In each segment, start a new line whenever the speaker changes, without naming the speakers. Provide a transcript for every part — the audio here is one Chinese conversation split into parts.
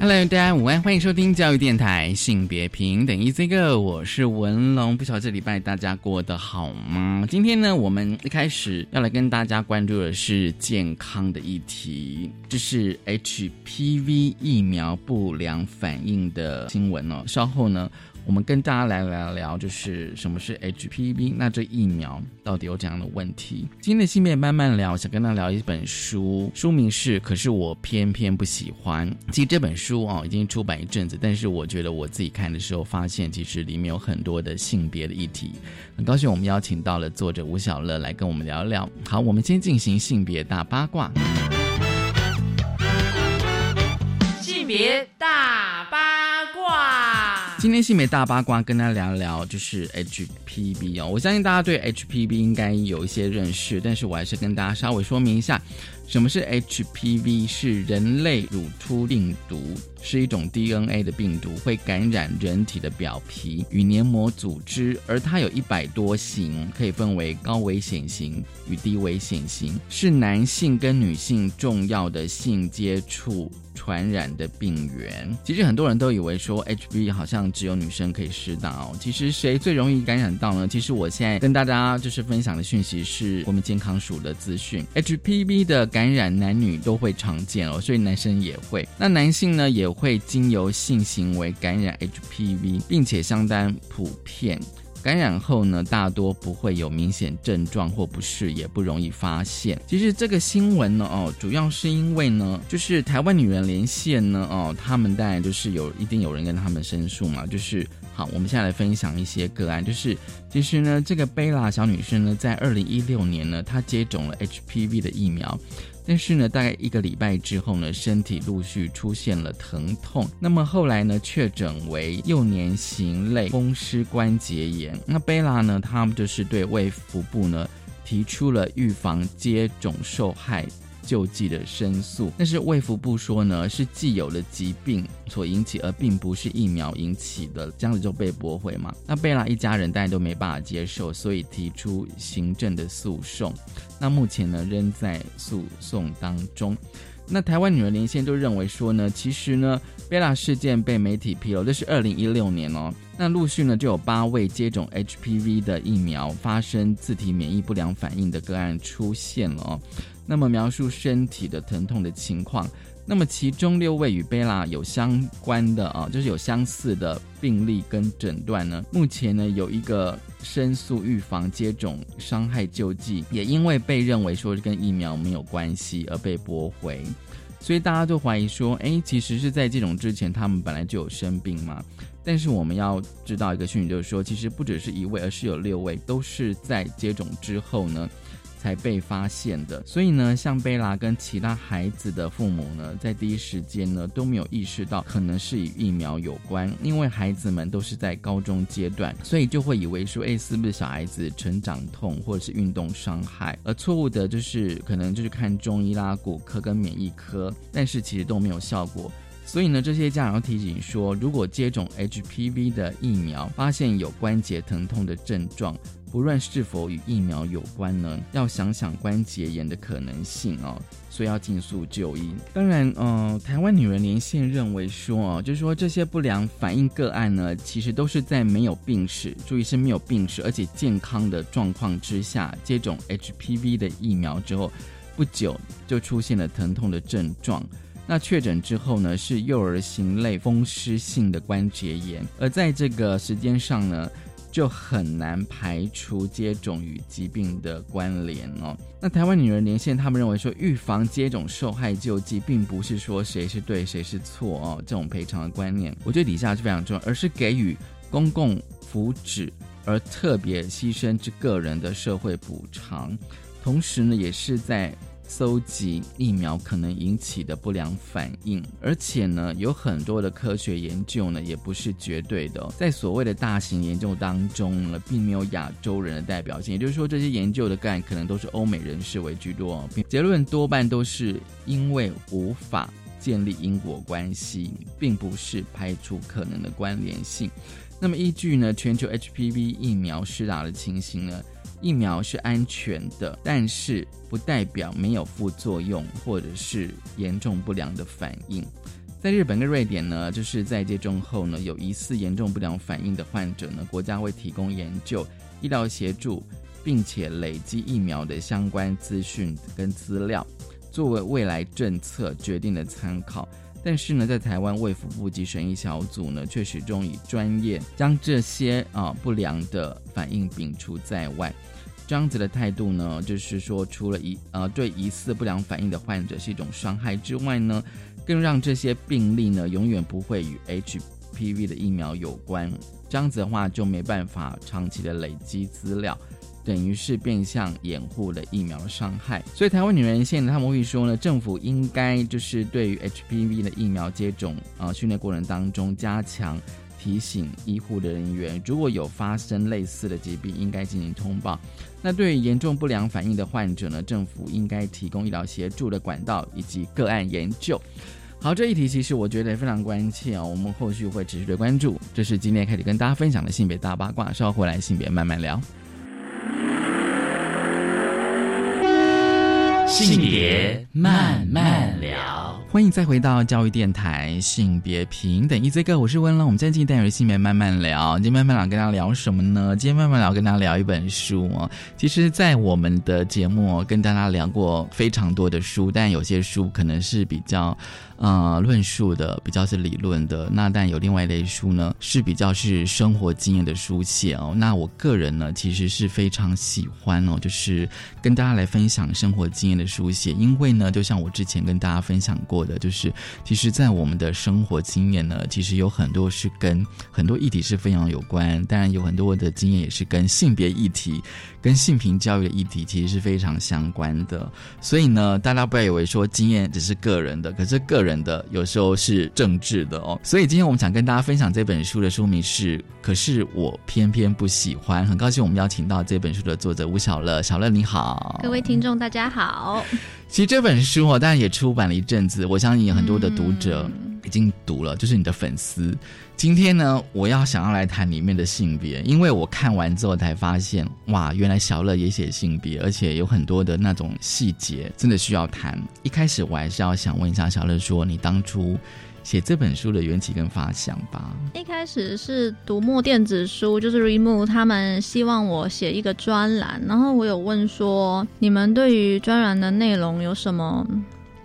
Hello，大家午安，欢迎收听教育电台性别平等 Easy Go，我是文龙。不晓得这礼拜大家过得好吗？今天呢，我们一开始要来跟大家关注的是健康的议题，这是 HPV 疫苗不良反应的新闻哦。稍后呢。我们跟大家来聊聊，就是什么是 HPV，那这疫苗到底有怎样的问题？今天的性别慢慢聊，想跟大家聊一本书，书名是《可是我偏偏不喜欢》。其实这本书啊已经出版一阵子，但是我觉得我自己看的时候，发现其实里面有很多的性别的议题。很高兴我们邀请到了作者吴小乐来跟我们聊一聊。好，我们先进行性别大八卦。
性别大八卦。
今天新美大八卦跟大家聊聊，就是 HPV 哦。我相信大家对 HPV 应该有一些认识，但是我还是跟大家稍微说明一下。什么是 HPV？是人类乳突病毒，是一种 DNA 的病毒，会感染人体的表皮与黏膜组织，而它有一百多型，可以分为高危险型与低危险型，是男性跟女性重要的性接触传染的病源。其实很多人都以为说 HPV 好像只有女生可以施打哦，其实谁最容易感染到呢？其实我现在跟大家就是分享的讯息是国民健康署的资讯，HPV 的。感感染男女都会常见哦，所以男生也会。那男性呢也会经由性行为感染 HPV，并且相当普遍。感染后呢，大多不会有明显症状或不适，也不容易发现。其实这个新闻呢，哦，主要是因为呢，就是台湾女人连线呢，哦，他们当然就是有一定有人跟他们申诉嘛。就是好，我们现在来分享一些个案，就是其实呢，这个贝拉小女生呢，在二零一六年呢，她接种了 HPV 的疫苗。但是呢，大概一个礼拜之后呢，身体陆续出现了疼痛。那么后来呢，确诊为幼年型类风湿关节炎。那贝拉呢，他们就是对胃腹部呢提出了预防接种受害。救济的申诉，但是卫福部说呢，是既有的疾病所引起，而并不是疫苗引起的，这样子就被驳回嘛。那贝拉一家人大家都没办法接受，所以提出行政的诉讼。那目前呢，仍在诉讼当中。那台湾女儿连线都认为说呢，其实呢，贝拉事件被媒体披露，这是二零一六年哦。那陆续呢，就有八位接种 HPV 的疫苗发生自体免疫不良反应的个案出现了哦。那么描述身体的疼痛的情况，那么其中六位与贝拉有相关的啊，就是有相似的病例跟诊断呢。目前呢，有一个申诉预防接种伤害救济，也因为被认为说是跟疫苗没有关系而被驳回，所以大家都怀疑说，哎，其实是在接种之前他们本来就有生病嘛。但是我们要知道一个讯息，就是说，其实不只是一位，而是有六位都是在接种之后呢。才被发现的，所以呢，像贝拉跟其他孩子的父母呢，在第一时间呢都没有意识到可能是与疫苗有关，因为孩子们都是在高中阶段，所以就会以为说，哎，是不是小孩子成长痛或者是运动伤害？而错误的就是可能就是看中医啦、骨科跟免疫科，但是其实都没有效果。所以呢，这些家长要提醒说，如果接种 HPV 的疫苗，发现有关节疼痛的症状。不论是否与疫苗有关呢，要想想关节炎的可能性哦，所以要尽速就医。当然，呃，台湾女人连线认为说哦，就是说这些不良反应个案呢，其实都是在没有病史，注意是没有病史，而且健康的状况之下接种 HPV 的疫苗之后，不久就出现了疼痛的症状。那确诊之后呢，是幼儿型类风湿性的关节炎，而在这个时间上呢。就很难排除接种与疾病的关联哦。那台湾女人连线，他们认为说，预防接种受害救济，并不是说谁是对谁是错哦，这种赔偿的观念，我觉得底下是非常重要，而是给予公共福祉而特别牺牲之个人的社会补偿，同时呢，也是在搜集疫苗可能引起的不良反应，而且呢，有很多的科学研究呢，也不是绝对的。在所谓的大型研究当中呢，并没有亚洲人的代表性，也就是说，这些研究的干可能都是欧美人士为居多，结论多半都是因为无法建立因果关系，并不是排除可能的关联性。那么，依据呢全球 HPV 疫苗施打的情形呢？疫苗是安全的，但是不代表没有副作用或者是严重不良的反应。在日本跟瑞典呢，就是在接种后呢，有疑似严重不良反应的患者呢，国家会提供研究、医疗协助，并且累积疫苗的相关资讯跟资料，作为未来政策决定的参考。但是呢，在台湾卫福部及审议小组呢，却始终以专业将这些啊不良的反应摒除在外。这样子的态度呢，就是说，除了疑呃对疑似不良反应的患者是一种伤害之外呢，更让这些病例呢永远不会与 HPV 的疫苗有关。这样子的话，就没办法长期的累积资料。等于是变相掩护了疫苗的伤害，所以台湾女人现在他们会说呢，政府应该就是对于 HPV 的疫苗接种啊训练过程当中加强提醒医护的人员，如果有发生类似的疾病，应该进行通报。那对于严重不良反应的患者呢，政府应该提供医疗协助的管道以及个案研究。好，这一题其实我觉得非常关切啊，我们后续会持续的关注。这是今天开始跟大家分享的性别大八卦，稍后回来性别慢慢聊。
性别慢慢聊，
欢迎再回到教育电台性别平等一这个，我是温龙。我们今天进单元性别慢慢聊，今天慢慢聊跟大家聊什么呢？今天慢慢聊跟大家聊一本书哦。其实，在我们的节目跟大家聊过非常多的书，但有些书可能是比较。呃，论述的比较是理论的，那但有另外一类书呢，是比较是生活经验的书写哦。那我个人呢，其实是非常喜欢哦，就是跟大家来分享生活经验的书写，因为呢，就像我之前跟大家分享过的，就是其实，在我们的生活经验呢，其实有很多是跟很多议题是非常有关，当然有很多的经验也是跟性别议题。跟性平教育的议题其实是非常相关的，所以呢，大家不要以为说经验只是个人的，可是个人的有时候是政治的哦。所以今天我们想跟大家分享这本书的书名是《可是我偏偏不喜欢》。很高兴我们邀请到这本书的作者吴小乐，小乐你好，
各位听众大家好。
其实这本书哦，当然也出版了一阵子，我相信很多的读者已经读了，就是你的粉丝。今天呢，我要想要来谈里面的性别，因为我看完之后才发现，哇，原来小乐也写性别，而且有很多的那种细节，真的需要谈。一开始我还是要想问一下小乐，说你当初写这本书的缘起跟发想吧。
一开始是读墨电子书，就是 Remo 他们希望我写一个专栏，然后我有问说，你们对于专栏的内容有什么？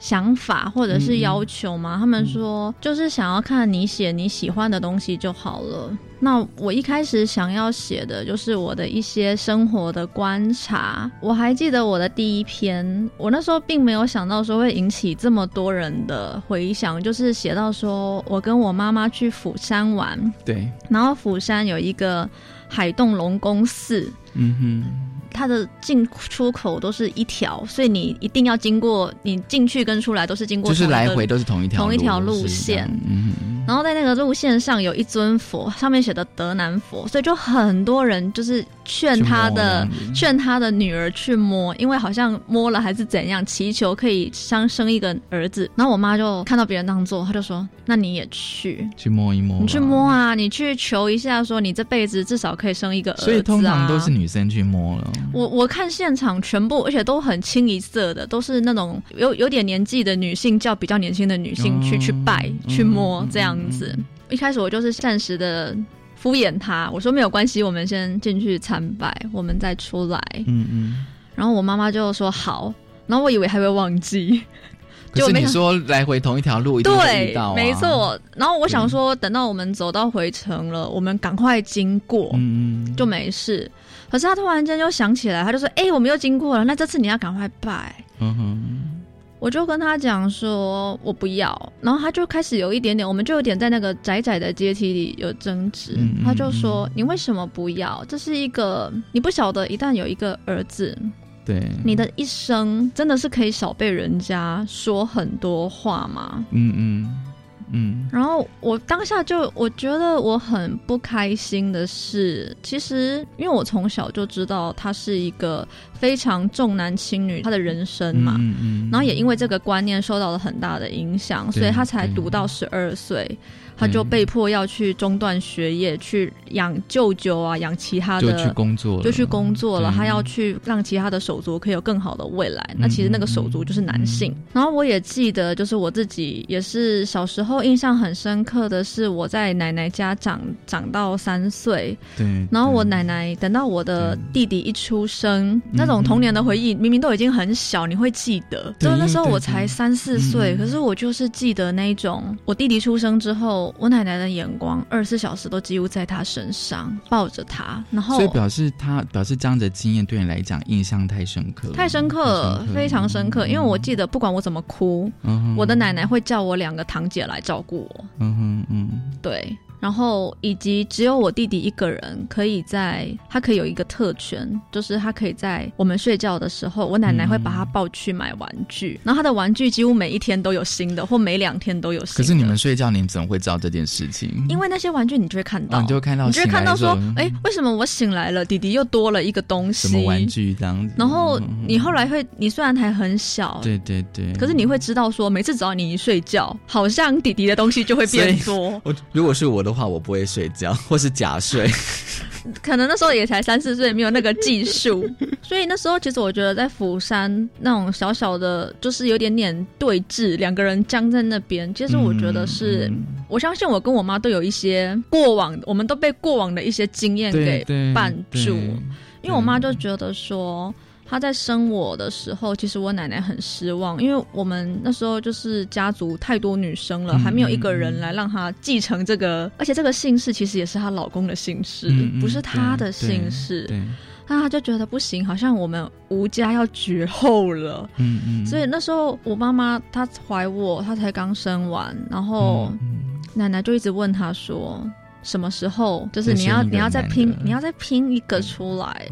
想法或者是要求吗？他们说就是想要看你写你喜欢的东西就好了。那我一开始想要写的就是我的一些生活的观察。我还记得我的第一篇，我那时候并没有想到说会引起这么多人的回响，就是写到说我跟我妈妈去釜山玩，
对，
然后釜山有一个海洞龙宫寺，嗯哼。它的进出口都是一条，所以你一定要经过，你进去跟出来都是经过，
就是来回都是同一条
同一条路线。嗯，然后在那个路线上有一尊佛，上面写的德南佛，所以就很多人就是。劝他的劝他的女儿去摸，因为好像摸了还是怎样，祈求可以相生一个儿子。然后我妈就看到别人那样做，她就说：“那你也去
去摸一摸，
你去摸啊，你去求一下，说你这辈子至少可以生一个儿子。”
所以通常都是女生去摸了。
我我看现场全部，而且都很清一色的，都是那种有有点年纪的女性叫比较年轻的女性去去拜去摸这样子。一开始我就是暂时的。敷衍他，我说没有关系，我们先进去参拜，我们再出来。嗯嗯。然后我妈妈就说好，然后我以为还会忘记，
就你说来回同一条路，对，
没错。然后我想说，等到我们走到回程了，我们赶快经过，嗯嗯，就没事。可是他突然间又想起来，他就说：“哎，我们又经过了，那这次你要赶快拜。”嗯哼。我就跟他讲说，我不要，然后他就开始有一点点，我们就有点在那个窄窄的阶梯里有争执。他就说：“你为什么不要？这是一个你不晓得，一旦有一个儿子，
对，
你的一生真的是可以少被人家说很多话吗？
嗯嗯嗯，
然后我当下就我觉得我很不开心的是，其实因为我从小就知道他是一个非常重男轻女他的人生嘛，
嗯嗯，
然后也因为这个观念受到了很大的影响，所以他才读到十二岁。他就被迫要去中断学业，去养舅舅啊，养其他的，
就去工作了，
就去工作了。他要去让其他的手足可以有更好的未来。那其实那个手足就是男性。然后我也记得，就是我自己也是小时候印象很深刻的是，我在奶奶家长长到三岁，
对。
然后我奶奶等到我的弟弟一出生，那种童年的回忆明明都已经很小，你会记得。就那时候我才三四岁，可是我就是记得那种我弟弟出生之后。我奶奶的眼光二十四小时都几乎在他身上，抱着他，然后
所以表示他表示这样的经验对你来讲印象太深刻，
太深刻，非常深刻。因为我记得不管我怎么哭，我的奶奶会叫我两个堂姐来照顾我。嗯哼嗯，对。然后以及只有我弟弟一个人可以在，他可以有一个特权，就是他可以在我们睡觉的时候，我奶奶会把他抱去买玩具，然后他的玩具几乎每一天都有新的，或每两天都有新的。
可是你们睡觉，你怎么会知道这件事情？
因为那些玩具你就会看到，
你就会看到，
你就会看到说，哎，为什么我醒来了，弟弟又多了一个东西？
什么玩具这样子？
然后你后来会，你虽然还很小，
对对对，
可是你会知道说，每次只要你一睡觉，好像弟弟的东西就会变多。
我如果是我的话，我不会睡。觉 或是假睡，
可能那时候也才三四岁，没有那个技术，所以那时候其实我觉得在釜山那种小小的，就是有点点对峙，两个人僵在那边。其实我觉得是，我相信我跟我妈都有一些过往，我们都被过往的一些经验给绊住，因为我妈就觉得说。他在生我的时候，其实我奶奶很失望，因为我们那时候就是家族太多女生了，还没有一个人来让她继承这个，而且这个姓氏其实也是她老公的姓氏，不是她的姓氏。那她就觉得不行，好像我们吴家要绝后了。嗯嗯。所以那时候我妈妈她怀我，她才刚生完，然后奶奶就一直问她说。什么时候？就是你要你要再拼，你要再拼一个出来。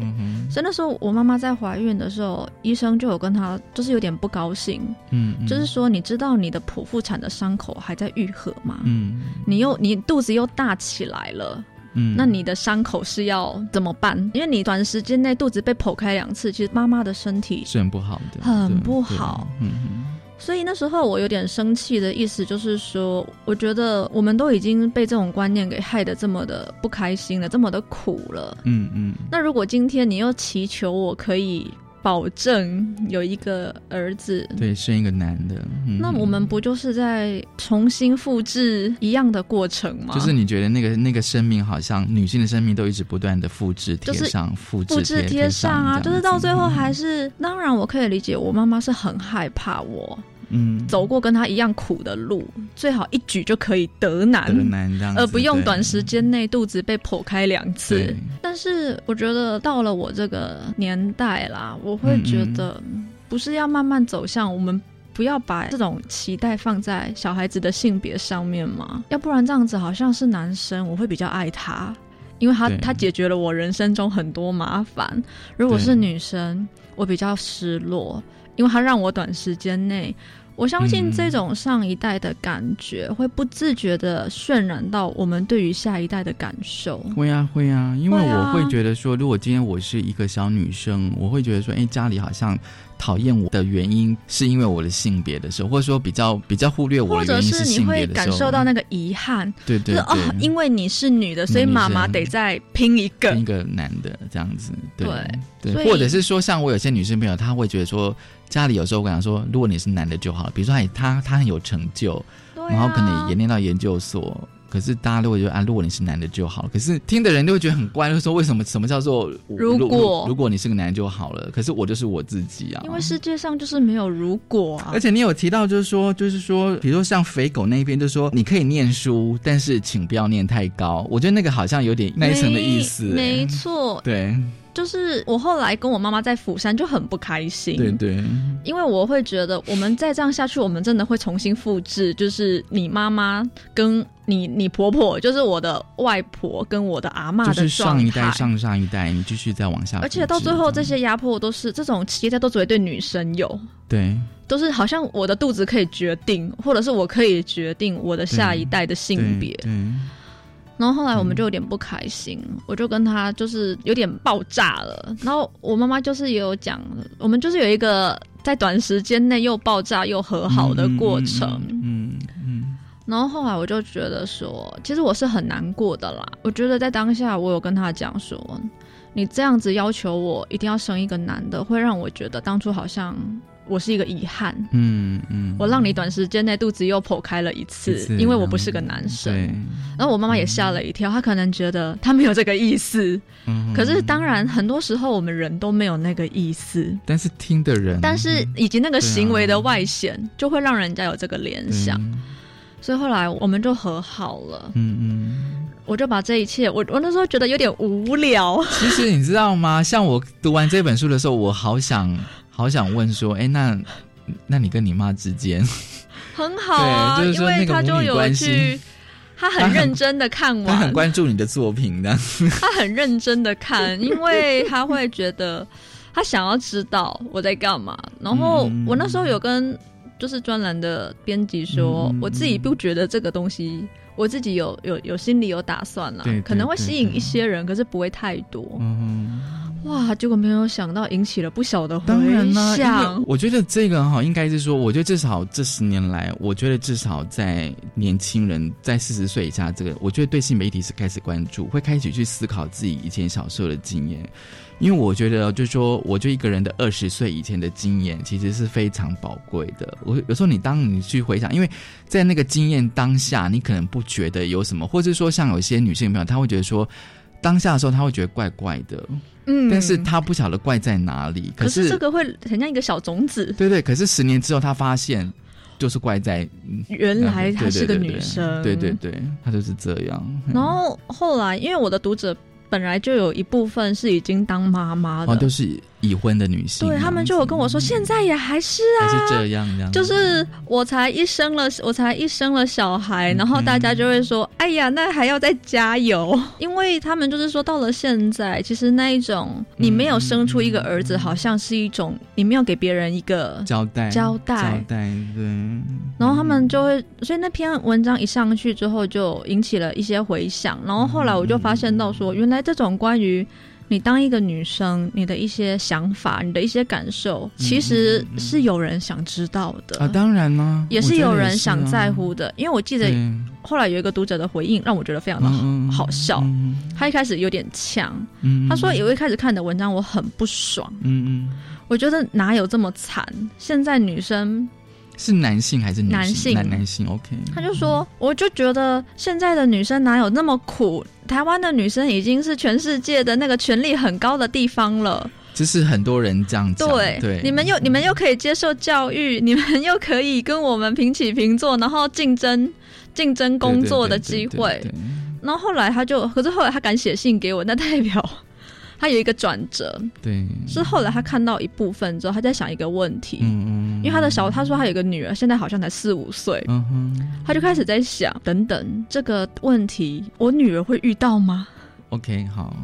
所以那时候我妈妈在怀孕的时候，医生就有跟她，就是有点不高兴。嗯，就是说，你知道你的剖腹产的伤口还在愈合吗？嗯，你又你肚子又大起来了。嗯，那你的伤口是要怎么办？因为你短时间内肚子被剖开两次，其实妈妈的身体
是很不好的，
很不好。嗯。所以那时候我有点生气的意思，就是说，我觉得我们都已经被这种观念给害得这么的不开心了，这么的苦了。嗯嗯。那如果今天你又祈求我可以保证有一个儿子，
对，生一个男的，
那我们不就是在重新复制一样的过程吗？
就是你觉得那个那个生命好像女性的生命都一直不断的复制贴上，复制
复制贴上啊，就是到最后还是，当然我可以理解，我妈妈是很害怕我。嗯，走过跟他一样苦的路，最好一举就可以得男，而不用短时间内肚子被剖开两次。但是我觉得到了我这个年代啦，我会觉得不是要慢慢走向我们不要把这种期待放在小孩子的性别上面嘛？要不然这样子好像是男生，我会比较爱他，因为他他解决了我人生中很多麻烦。如果是女生，我比较失落，因为他让我短时间内。我相信这种上一代的感觉会不自觉的渲染到我们对于下一代的感受。
会啊，会啊，因为我会觉得说，如果今天我是一个小女生，我会觉得说，哎，家里好像讨厌我的原因是因为我的性别的时候，或者说比较比较忽略我的原因是性别的
时候，感受到那个遗憾。
对对对，哦，
因为你是女的，所以妈妈得再拼一个
一个男的这样子。对对，或者是说，像我有些女生朋友，她会觉得说。家里有时候我跟他说，如果你是男的就好，比如说他他他很有成就，然后可能也念到研究所，可是大家都会觉得啊，如果你是男的就好。可是听的人都会觉得很怪，就说为什么什么叫做
如果
如果你是个男就好了？可是我就是我自己啊，
因为世界上就是没有如果啊。
而且你有提到就是说就是说，比如说像肥狗那边就是说你可以念书，但是请不要念太高。我觉得那个好像有点那一层的意思。
没错，
对。
就是我后来跟我妈妈在釜山就很不开心，
对对，
因为我会觉得我们再这样下去，我们真的会重新复制，就是你妈妈跟你你婆婆，就是我的外婆跟我的阿嬷
就是
的
上一代、上上一代，你继续再往下，
而且到最后，这些压迫都是这种期待，都只会对女生有，
对。
都是好像我的肚子可以决定，或者是我可以决定我的下一代的性别。
对对
然后后来我们就有点不开心，我就跟他就是有点爆炸了。然后我妈妈就是也有讲，我们就是有一个在短时间内又爆炸又和好的过程。
嗯嗯
然后后来我就觉得说，其实我是很难过的啦。我觉得在当下，我有跟他讲说，你这样子要求我一定要生一个男的，会让我觉得当初好像我是一个遗憾。
嗯嗯，
我让你短时间内肚子又剖开了一次，
一次
因为我不是个男生。
对，
然后我妈妈也吓了一跳，她可能觉得她没有这个意思。
嗯
可是当然，很多时候我们人都没有那个意思，
但是听的人，
但是以及那个行为的外显，就会让人家有这个联想。所以后来我们就和好了，
嗯嗯。
我就把这一切，我我那时候觉得有点无聊，
其实你知道吗？像我读完这本书的时候，我好想好想问说，哎，那那你跟你妈之间，
很好啊，
对就是说
因为
那个母女
他就有去。他
他很
很认真的看
她很
完，
关注你的作品的，
他很认真的看，因为他会觉得他想要知道我在干嘛。然后
嗯
我那时候有跟就是专栏的编辑说，
嗯
我自己不觉得这个东西，我自己有有有心里有打算啦
对对，
可能会吸引一些人，可是不会太多。
嗯，
哇，结果没有想到引起了不小的回
当然啦，因
响。
我觉得这个哈，应该是说，我觉得至少这十年来，我觉得至少在年轻人在四十岁以下，这个我觉得对新媒体是开始关注，会开始去思考自己以前小时候的经验。因为我觉得，就说，我就一个人的二十岁以前的经验，其实是非常宝贵的。我有时候你当你去回想，因为在那个经验当下，你可能不觉得有什么，或者说像有些女性朋友，她会觉得说，当下的时候她会觉得怪怪的，
嗯
但是她不晓得怪在哪里。
可
是
是这个会很像一个小种子，
对对，可是十年之后，她发现就是怪在嗯
原来她是个女生。
对对对，她就是这样。嗯
然后后来，因为我的读者本来就有一部分是已经当妈妈的，
啊，就是已婚的女性，
对他们就有跟我说，现在也还是
还
啊，
是这样这样，
就是我才一生了，我才一生了小孩，
嗯
然后大家就会说，哎呀，那还要再加油，因为他们就是说，到了现在，其实那一种你没有生出一个儿子，好像是一种你没有给别人一个。
交代
交代。
交代，对。
然后他们就会，所以那篇文章一上去之后，就引起了一些回响。然后后来我就发现到说，原来这种关于你当一个女生，你的一些想法、你的一些感受，其实是有人想知道的
啊，当然呢，
也是有人想在
乎
乎的。因为我记得后来有一个读者的回应，让我觉得非常的好好笑。
嗯
他一开始有点呛，
嗯
他说：“有一开始看你的文章，我很不爽。
嗯嗯，
我觉得哪有这么惨？现在女生
是男性还是女性？
男性
男男性，OK。
他就说，我就觉得现在的女生哪有那么苦？台湾的女生已经是全世界的那个权力很高的地方了。
就是很多人这样讲，
对，
对，
你们又你们又可以接受教育，你们又可以跟我们平起平坐，然后竞争竞争工作的机会。然后后来他就，可是后来他敢写信给我，那代表他有一个转折，
对，
是后来他看到一部分之后，他在想一个问题。
嗯嗯，
因为他的小，他说他有一个女儿，现在好像才四五岁，
嗯哼
他就开始在想，等等这个问题，我女儿会遇到吗
？，OK，好，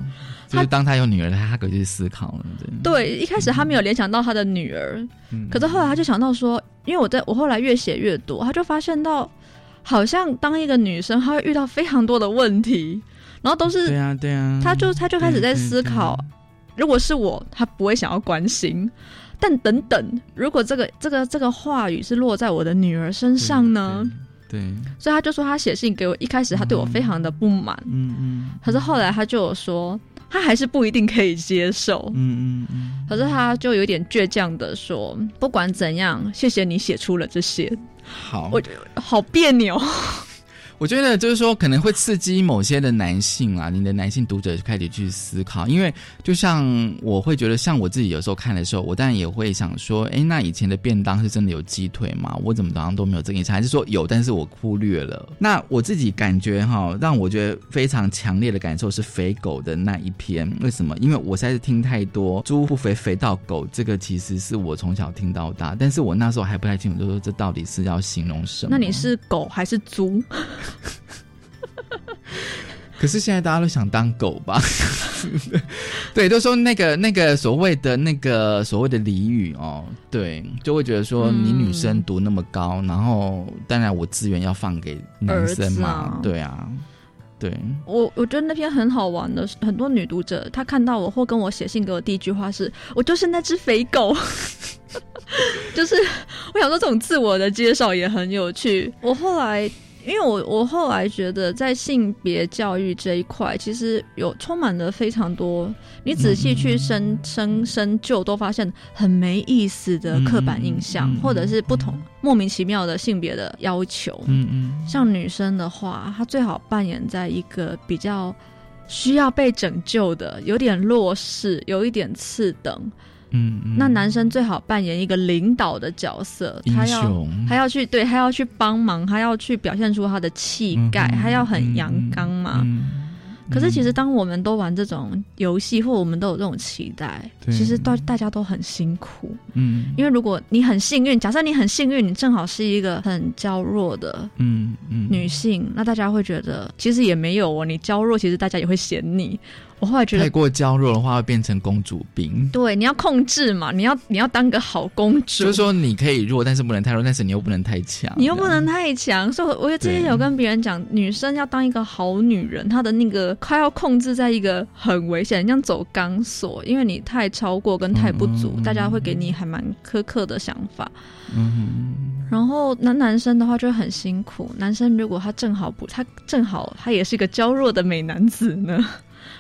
就是当他有女儿他，他可以去思考了，对，
对，一开始他没有联想到他的女儿，
嗯。
可是后来他就想到说，因为我在我后来越写越多，他就发现到，好像当一个女生，她会遇到非常多的问题，然后都是
对啊对啊，
他就他就开始在思考，
对，
如果是我，他不会想要关心。但等等，如果这个这个这个话语是落在我的女儿身上呢？？
对，对
所以他就说他写信给我，一开始他对我非常的不满，
嗯嗯
可是后来他就有说，他还是不一定可以接受。
嗯嗯嗯，
可是他就有点倔强的说，不管怎样，谢谢你写出了这些，
好，
我好别扭。
我觉得就是说，可能会刺激某些的男性啊，你的男性读者开始去思考，因为就像我会觉得，像我自己有时候看的时候，我当然也会想说，哎，那以前的便当是真的有鸡腿吗？我怎么好像都没有这个印象，还是说有，但是我忽略了？那我自己感觉哈，让我觉得非常强烈的感受是肥狗的那一篇，为什么？因为我实在是听太多“猪不肥，肥到狗”，这个其实是我从小听到大，但是我那时候还不太清楚，就说这到底是要形容什么？
那你是狗还是猪？
可是现在大家都想当狗吧？对，都说那个那个所谓的那个所谓的俚语哦，对，就会觉得说你女生读那么高，然后当然我资源要放给男生嘛，对啊，对。
我我觉得那篇很好玩的，很多女读者她看到我或跟我写信给我第一句话是：“我就是那只肥狗。”就是我想说这种自我的介绍也很有趣。我后来。因为我我后来觉得，在性别教育这一块，其实有充满了非常多，你仔细去深深深究，都发现很没意思的刻板印象，或者是不同莫名其妙的性别的要求。嗯嗯，像女生的话，她最好扮演在一个比较需要被拯救的，有点弱势，有一点次等。嗯，那男生最好扮演一个领导的角色，他要他要去对，他要去帮忙，他要去表现出他的气概，他要很阳刚嘛。可是其实当我们都玩这种游戏，或我们都有这种期待，其实大大家都很辛苦。嗯，因为如果你很幸运，假设你很幸运，你正好是一个很娇弱的嗯女性，那大家会觉得其实也没有哦，你娇弱，其实大家也会嫌你。我后来觉得
太过娇弱的话会变成公主病。
对，你要控制嘛，你要你要当个好公主。
就是说你可以弱，但是不能太弱，但是你又不能太强。
你又不能太强，所以我之前有跟别人讲，女生要当一个好女人，她的那个快要控制在一个很危险，像走钢索，因为你太超过跟太不足，大家会给你还蛮苛刻的想法。嗯，然后男男生的话就很辛苦，男生如果他正好不，他正好他也是一个娇弱的美男子呢。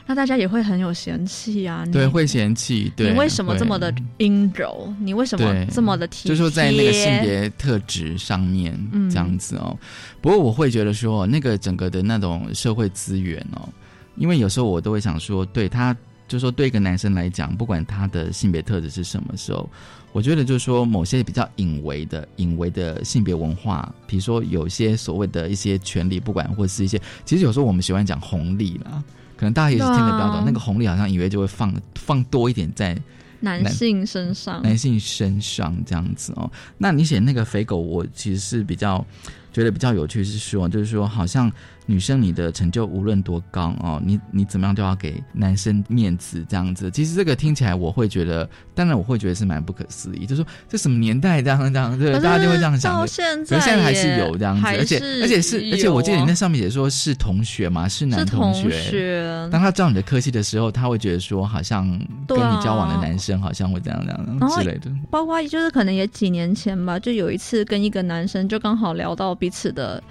那大家也会很有嫌弃啊，
对，会嫌弃，对，
你为什么这么的阴柔？你为什么这么的体
贴？就是在那个性别特质上面这样子哦。不过我会觉得说，那个整个的那种社会资源哦，因为有时候我都会想说，对他，就说对一个男生来讲，不管他的性别特质是什么时候，我觉得就是说，某些比较隐微的、隐微的性别文化，比如说有些所谓的一些权利，不管或是一些，其实有时候我们喜欢讲红利啦。可能大家也是听得比较懂，那个红利好像以为就会放放多一点在
男性身上，
男性身上这样子哦。那你写那个肥狗，我其实是比较觉得比较有趣，是说就是说好像。女生，你的成就无论多高哦，你你怎么样都要给男生面子这样子。其实这个听起来我会觉得，当然我会觉得是蛮不可思议。就说这什么年代这样这样，对，大家就会这样想。
到现在，
现在还是有这样子，而且而且是而且我记得你那上面也说是同学嘛，是男同学。当他知道你的科系的时候，他会觉得说好像跟你交往的男生好像会这样这样之类的。
包括就是可能也几年前吧，就有一次跟一个男生就刚好聊到彼此的。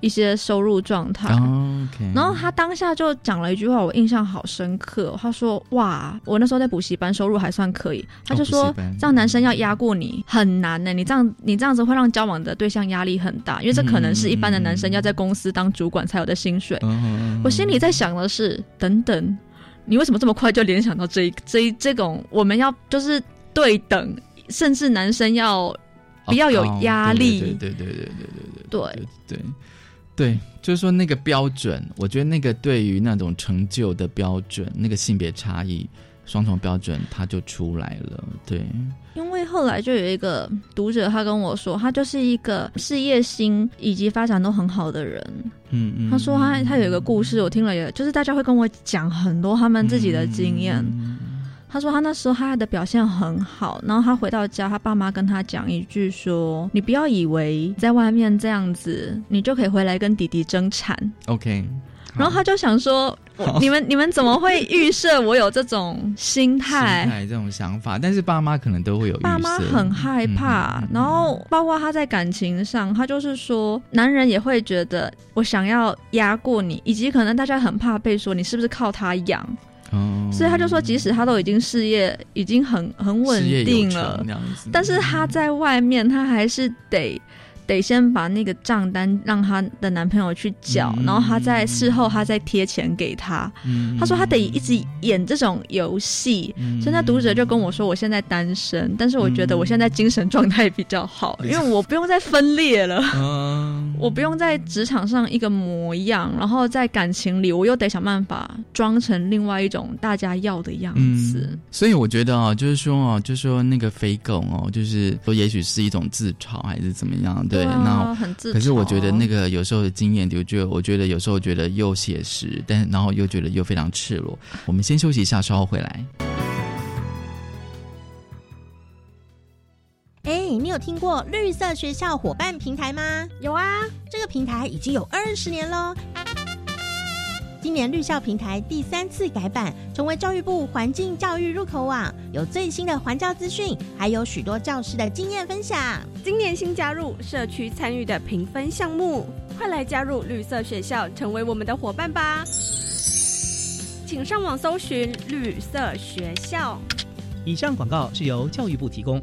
一些收入状态，然后他当下就讲了一句话，我印象好深刻。他说：“哇，我那时候在补习班，收入还算可以。”他就说：“这样男生要压过你很难呢，你这样你这样子会让交往的对象压力很大，因为这可能是一般的男生要在公司当主管才有的薪水。”我心里在想的是：等等，你为什么这么快就联想到这一这一这种我们要就是对等，甚至男生要不要有压力？
对对对对对对
对
对对。就是说那个标准，我觉得那个对于那种成就的标准，那个性别差异双重标准，它就出来了。对，
因为后来就有一个读者，他跟我说，他就是一个事业心以及发展都很好的人。嗯嗯，他说他他有一个故事，我听了也，就是大家会跟我讲很多他们自己的经验。他说他那时候他的表现很好，然后他回到家，他爸妈跟他讲一句说：“你不要以为在外面这样子，你就可以回来跟弟弟争产。”
OK，
然后他就想说：“你们你们怎么会预设我有这种心态、心态
这种想法？但是爸妈可能都会有
爸妈很害怕，然后包括他在感情上，他就是说，男人也会觉得我想要压过你，以及可能大家很怕被说你是不是靠他养。”所以他就说，即使他都已经事业已经很很稳定了，但是他在外面他还是得得先把那个账单让她的男朋友去缴，
嗯
然后她在事后她再贴钱给他。
嗯
她说她得一直演这种游戏，
嗯
所以那读者就跟我说，我现在单身，但是我觉得我现在精神状态比较好，因为我不用再分裂了。
嗯
我不用在职场上一个模样，然后在感情里我又得想办法装成另外一种大家要的样子。
嗯，所以我觉得啊，就是说啊，就是说那个肥狗哦，就是说也许是一种自嘲还是怎么样，对，
啊，
那。
很自。
可是我觉得那个有时候的经验，就觉得我觉得有时候觉得又写实，但然后又觉得又非常赤裸。我们先休息一下，稍后回来。
哎，你有听过绿色学校伙伴平台吗？
有啊，
这个平台已经有二十年喽。今年绿校平台第三次改版，成为教育部环境教育入口网，有最新的环教资讯，还有许多教师的经验分享。
今年新加入社区参与的评分项目，快来加入绿色学校，成为我们的伙伴吧！请上网搜寻绿色学校。
以上广告是由教育部提供。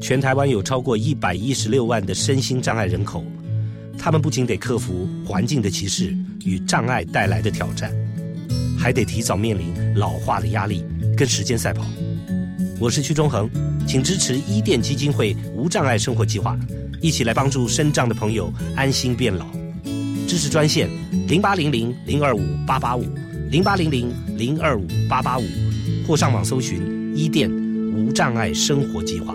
全台湾有超过一百一十六万的身心障碍人口，他们不仅得克服环境的歧视与障碍带来的挑战，还得提早面临老化的压力，跟时间赛跑。我是屈中恒，请支持伊甸基金会无障碍生活计划，一起来帮助身障的朋友安心变老。支持专线零八零零零二五八八五零八零零零二五八八五，或上网搜寻伊甸无障碍生活计划。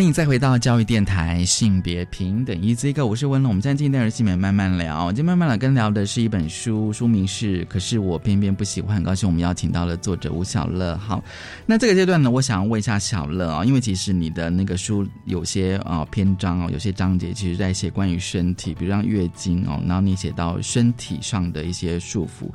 欢迎再回到教育电台性别平等一这个，我是温龙。我们现在进入的是性别慢慢聊，今天慢慢聊跟聊的是一本书，书名是《可是我偏偏不喜欢》。很高兴我们邀请到了作者吴小乐。好，那这个阶段呢，我想问一下小乐啊、因为其实你的那个书有些啊、篇章哦，有些章节其实在写关于身体，比如像月经哦，然后你写到身体上的一些束缚。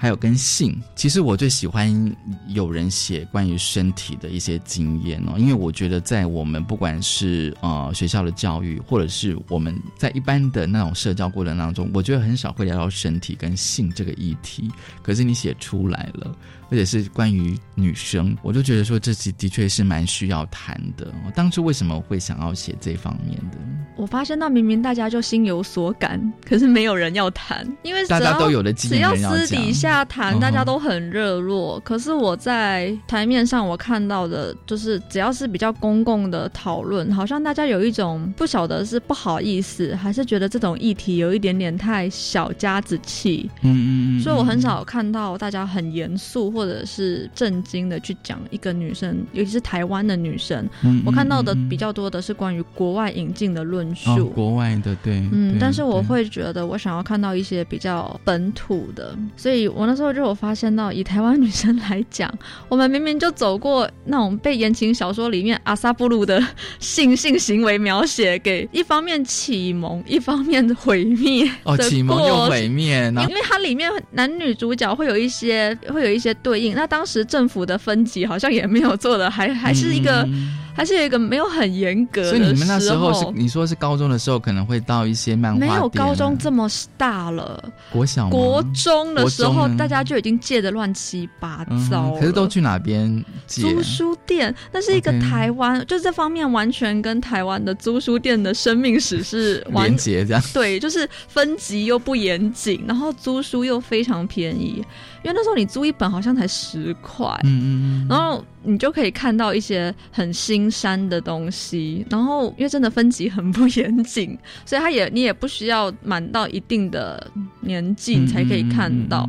还有跟性，其实我最喜欢有人写关于身体的一些经验哦，因为我觉得在我们不管是呃学校的教育，或者是我们在一般的那种社交过程当中，我觉得很少会聊到身体跟性这个议题。可是你写出来了，而且是关于女生，我就觉得说这的的确是蛮需要谈的。我当初为什么会想要写这方面的？
我发现到明明大家就心有所感，可是没有人要谈，因为
大家都有的经验
只要
讲
私底下谈，
嗯
大家都很热络。可是我在台面上我看到的，就是只要是比较公共的讨论，好像大家有一种不晓得是不好意思，还是觉得这种议题有一点点太小家子气。
嗯嗯嗯，
所以我很少看到大家很严肃或者是震惊的去讲一个女生，尤其是台湾的女生。
嗯
我看到的比较多的是关于国外引进的论述。
哦，国外的对，
嗯，但是我会觉得我想要看到一些比较本土的，所以我那时候就有发现到，以台湾女生来讲，我们明明就走过那种被言情小说里面阿萨布鲁的性性行为描写给一方面启蒙，一方面毁灭
哦，启蒙又毁灭，然后
因为它里面男女主角会有一些会有一些对应，那当时政府的分级好像也没有做的，还 还是一个、还是有一个没有很严格
所以你们那时候是你说是高中的时候，可能会到一些漫画
没有高中这么大了，
国小
国中的时候大家就已经借的乱七八糟。
可是都去哪边借？
租书店，那是一个台湾，就这方面完全跟台湾的租书店的生命史是
完结这样。
对，就是分级又不严谨，然后租书又非常便宜。因为那时候你租一本好像才十块，嗯嗯，然后你就可以看到一些很新山的东西，然后因为真的分级很不严谨，所以他也你也不需要满到一定的年纪才可以看到。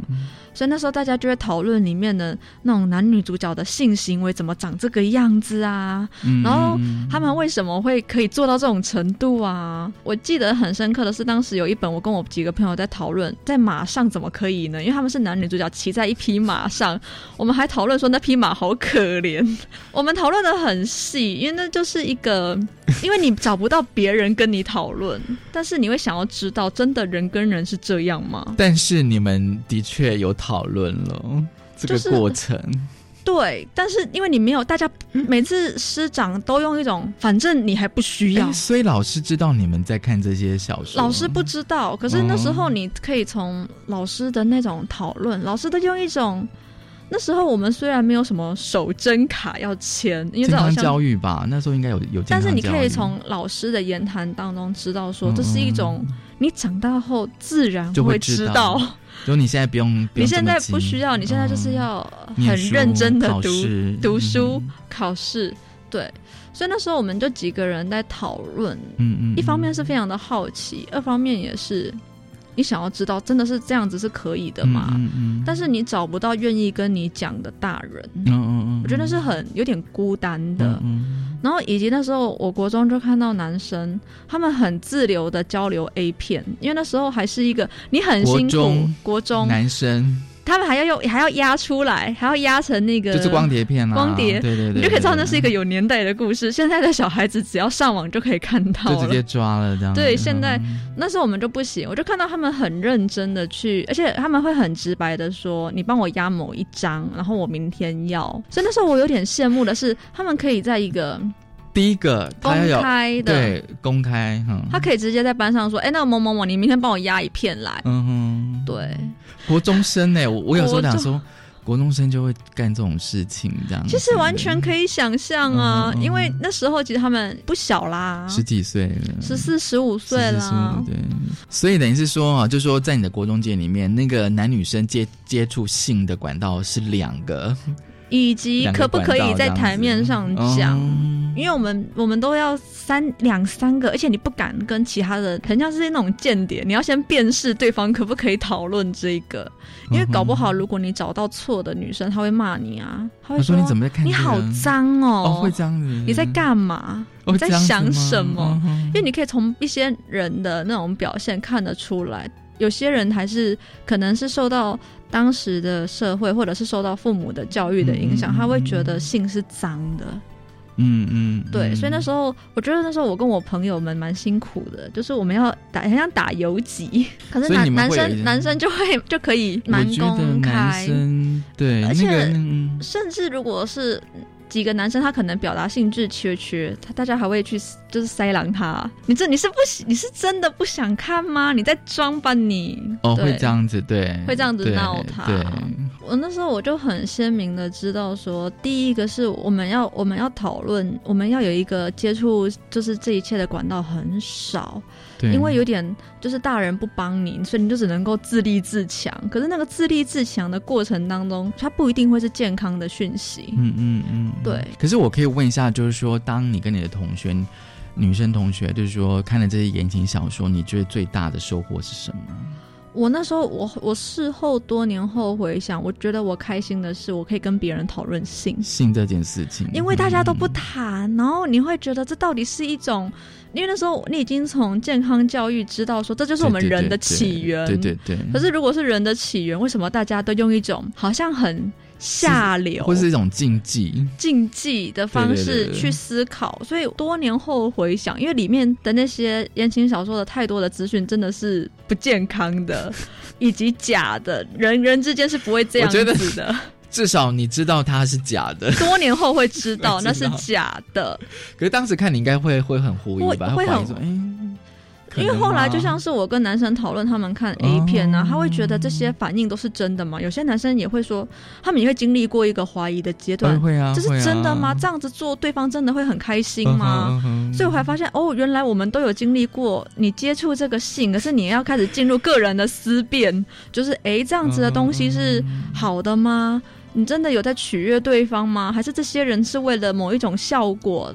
所以那时候大家就会讨论里面的那种男女主角的性行为怎么长这个样子啊，然后他们为什么会可以做到这种程度啊？我记得很深刻的是，当时有一本我跟我几个朋友在讨论，在马上怎么可以呢？因为他们是男女主角骑在一匹马上，我们还讨论说那匹马好可怜。我们讨论的很细，因为那就是一个，因为你找不到别人跟你讨论，但是你会想要知道，真的人跟人是这样吗？
但是你们的确有。讨论了这个过程，
对，但是因为你没有，大家每次师长都用一种，反正你还不需要，
所以老师知道你们在看这些小说，
老师不知道。可是那时候你可以从老师的那种讨论，老师都用一种，那时候我们虽然没有什么手真卡要签，因为
健康教育吧，那时候应该有有，
但是你可以从老师的言谈当中知道，说这是一种你长大后自然会知道。
就你现在不用，
你现在不需要，你现在就是要很认真的读读书考试，对。所以那时候我们就几个人在讨论，嗯嗯，一方面是非常的好奇，二方面也是你想要知道真的是这样子是可以的吗？嗯嗯。但是你找不到愿意跟你讲的大人，我觉得是很有点孤单的，嗯。然后以及那时候，我国中就看到男生他们很自流的交流 A 片，因为那时候还是一个你很辛苦，国中
男生。
他们还要用，还要压出来，还要压成那个，
就是光碟片啊，
光碟，
对对对，
你就可以知道那是一个有年代的故事。现在的小孩子只要上网就可以看到，
就直接抓了这样。
对，现在那时候我们就不行，我就看到他们很认真的去，而且他们会很直白的说：“你帮我压某一张，然后我明天要。”所以那时候我有点羡慕的是，他们可以在一个。
第一个
公开的，
对，公开，
他可以直接在班上说：“哎，那个某某某，你明天帮我压一片来。”嗯哼，对，
国中生呢，我我有时候想说，国中。生就会干这种事情，这样
其实完全可以想象啊，因为那时候其实他们不小啦，
十几岁，
十四十五岁了，
对，所以等于是说啊，就说在你的国中界里面，那个男女生接接触性的管道是两个。
以及可不可以在台面上讲？因为我们我们都要三两三个，而且你不敢跟其他的，很像是那种间谍，你要先辨识对方可不可以讨论这个，因为搞不好如果你找到错的女生，她会骂你啊，她会
说你怎么在看？
你好脏哦，
会这样子？
你在干嘛？你在想什么？因为你可以从一些人的那种表现看得出来，有些人还是可能是受到。当时的社会，或者是受到父母的教育的影响，他会觉得性是脏的。嗯嗯，对，所以那时候我觉得那时候我跟我朋友们蛮辛苦的，就是我们要打很像打游击，可是男男生男生就会就可以蛮公开，
对，
而且甚至如果是。几个男生他可能表达兴致缺缺，他大家还会去就是塞狼他。你这你是不你是真的不想看吗？你在装吧你？
哦，会这样子对，
会这样子闹他。我那时候我就很鲜明的知道说，第一个是我们要我们要讨论，我们要有一个接触，就是这一切的管道很少。因为有点就是大人不帮你，所以你就只能够自立自强。可是那个自立自强的过程当中，它不一定会是健康的讯息。嗯嗯嗯，对。
可是我可以问一下，就是说，当你跟你的同学、女生同学，就是说看了这些言情小说，你觉得最大的收获是什么？
我那时候，我我事后多年后回想，我觉得我开心的是，我可以跟别人讨论性
性这件事情，
因为大家都不谈，然后你会觉得这到底是一种，因为那时候你已经从健康教育知道说这就是我们人的起源，
对对对。
可是如果是人的起源，为什么大家都用一种好像很。下流，
或是一种禁忌、
禁忌的方式去思考，所以多年后回想，因为里面的那些言情小说的太多的资讯，真的是不健康的，以及假的，人人之间是不会这样子的。
至少你知道它是假的，
多年后会知道 那是假的。
可是当时看你应该会会很狐疑吧？
会很，因为后来就像是我跟男生讨论他们看 A 片啊，他会觉得这些反应都是真的吗？有些男生也会说，他们也会经历过一个怀疑的阶段，
会啊，
这是真的吗？这样子做对方真的会很开心吗？所以我还发现哦，原来我们都有经历过，你接触这个性，可是你要开始进入个人的思辨，就是哎，这样子的东西是好的吗？你真的有在取悦对方吗？还是这些人是为了某一种效果？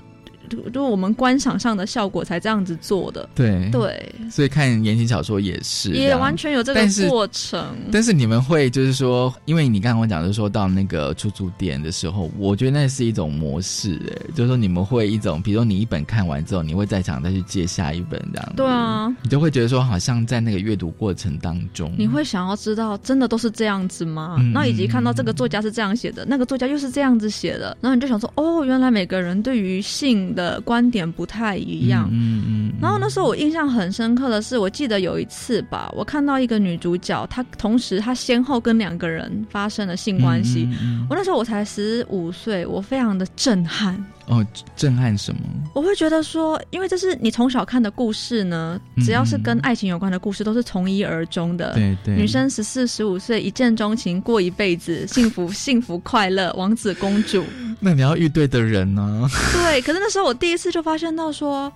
就我们观赏上的效果才这样子做的，
对
对，
所以看言情小说也是，
也完全有这个过程。
但是你们会就是说，因为你刚刚讲，就是说到那个出租店的时候，我觉得那是一种模式，哎，就是说你们会一种，比如说你一本看完之后，你会在场再去借下一本这样，
对啊，
你就会觉得说，好像在那个阅读过程当中，
你会想要知道真的都是这样子吗？那以及看到这个作家是这样写的，那个作家又是这样子写的，然后你就想说，哦，原来每个人对于性。的观点不太一样，嗯嗯，然后那时候我印象很深刻的是，我记得有一次吧，我看到一个女主角，她同时她先后跟两个人发生了性关系，我那时候我才十五岁，我非常的震撼。
哦，震撼什么？
我会觉得说，因为这是你从小看的故事呢，只要是跟爱情有关的故事，都是从一而终的。
对对，
女生十四、十五岁一见钟情，过一辈子，幸福、幸福、快乐，王子公主。
那你要遇对的人呢？
对，可是那时候我第一次就发现到说，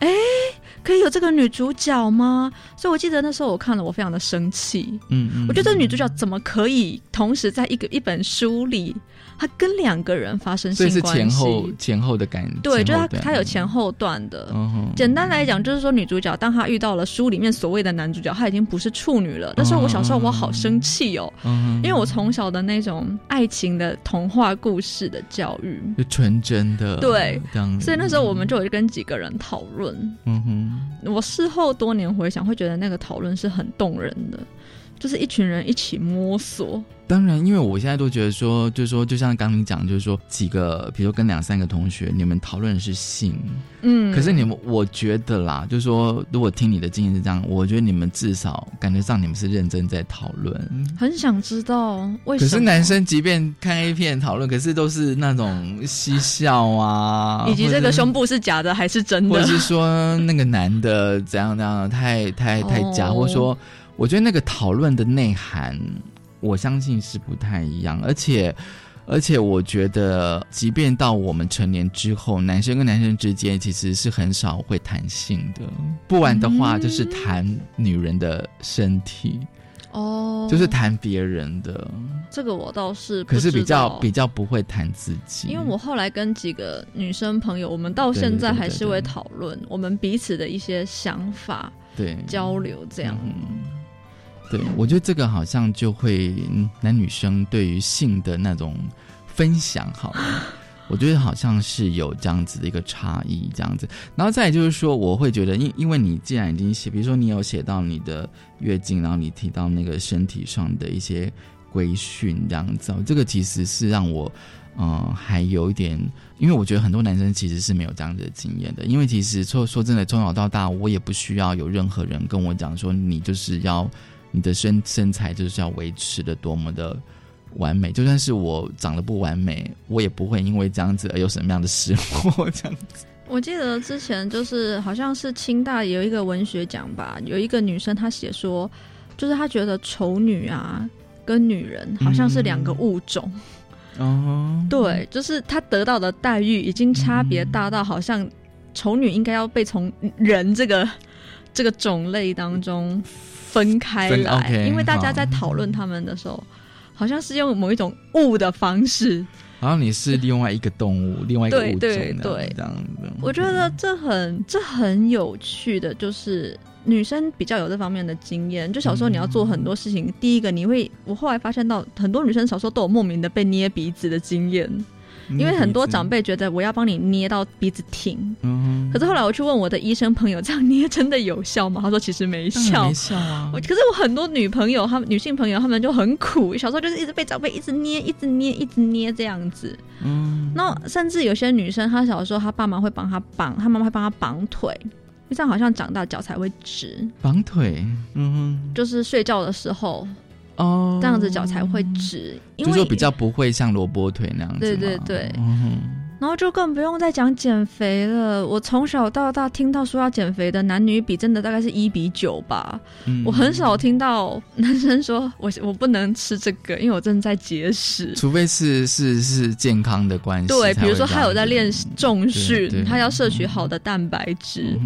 哎，可以有这个女主角吗？所以我记得那时候我看了，我非常的生气。嗯嗯，我觉得女主角怎么可以同时在一个一本书里？他跟两个人发生性关
系，前后前后的感
对，就是他他有前后段的。嗯简单来讲，就是说女主角当她遇到了书里面所谓的男主角，她已经不是处女了。那时候我小时候我好生气哦，嗯因为我从小的那种爱情的童话故事的教育，
就纯真的
对，所以那时候我们就有跟几个人讨论。嗯哼，我事后多年回想，会觉得那个讨论是很动人的。就是一群人一起摸索。
当然，因为我现在都觉得说，就是说，就像刚你讲，就是说几个，比如说跟两三个同学，你们讨论的是性，嗯，可是你们，我觉得啦，就是说，如果听你的经验是这样，我觉得你们至少感觉上你们是认真在讨论。
很想知道为什么？
可是男生即便看 A 片讨论，可是都是那种嬉笑啊，
以及这个胸部是假的还是真的，
或者是说那个男的怎样怎样，太太太假，或者说。我觉得那个讨论的内涵，我相信是不太一样，而且，而且我觉得，即便到我们成年之后，男生跟男生之间其实是很少会谈性的，不然的话就是谈女人的身体，哦，就是谈别人的。
这个我倒是，
可是比较比较不会谈自己，
因为我后来跟几个女生朋友，我们到现在还是会讨论我们彼此的一些想法，
对。
交流这样。
对，我觉得这个好像就会男女生对于性的那种分享，好，我觉得好像是有这样子的一个差异，这样子。然后再就是说，我会觉得，因因为你既然已经写，比如说你有写到你的月经，然后你提到那个身体上的一些规训，这样子，这个其实是让我，嗯，还有一点，因为我觉得很多男生其实是没有这样子的经验的，因为其实说说真的，从小到大，我也不需要有任何人跟我讲说，你就是要。你的身身材就是要维持的多么的完美，就算是我长得不完美，我也不会因为这样子而有什么样的失落。这样子，
我记得之前就是好像是清大有一个文学奖吧，有一个女生她写说，就是她觉得丑女啊跟女人好像是两个物种。哦，对，就是她得到的待遇已经差别大到好像丑女应该要被从人这个这个种类当中。分开来，因为大家在讨论他们的时候，好像是用某一种物的方式。
然后你是另外一个动物，另外一个物种，
对
这样子。
我觉得这很这很有趣的，就是女生比较有这方面的经验。就小时候你要做很多事情，第一个你会，我后来发现到很多女生小时候都有莫名的被捏鼻子的经验。因为很多长辈觉得我要帮你捏到鼻子挺，嗯，可是后来我去问我的医生朋友，这样捏真的有效吗？他说其实没效，
没效啊。
可是我很多女朋友，她们女性朋友，她们就很苦，小时候就是一直被长辈一直捏，一直捏，一直捏这样子。嗯，那甚至有些女生，她小时候她爸妈会帮她绑，她妈妈会帮她绑腿，这样好像长大脚才会直。
绑腿，嗯，
就是睡觉的时候。哦，这样子脚才会直，
就说比较不会像萝卜腿那样子。
对对对。然后就更不用再讲减肥了。我从小到大听到说要减肥的男女比，真的大概是一比九吧。
嗯
我很少听到男生说 我我不能吃这个，因为我正在节食。
除非是是是健康的关系，
对，比如说他有在练重
对
训，他要摄取好的蛋白质。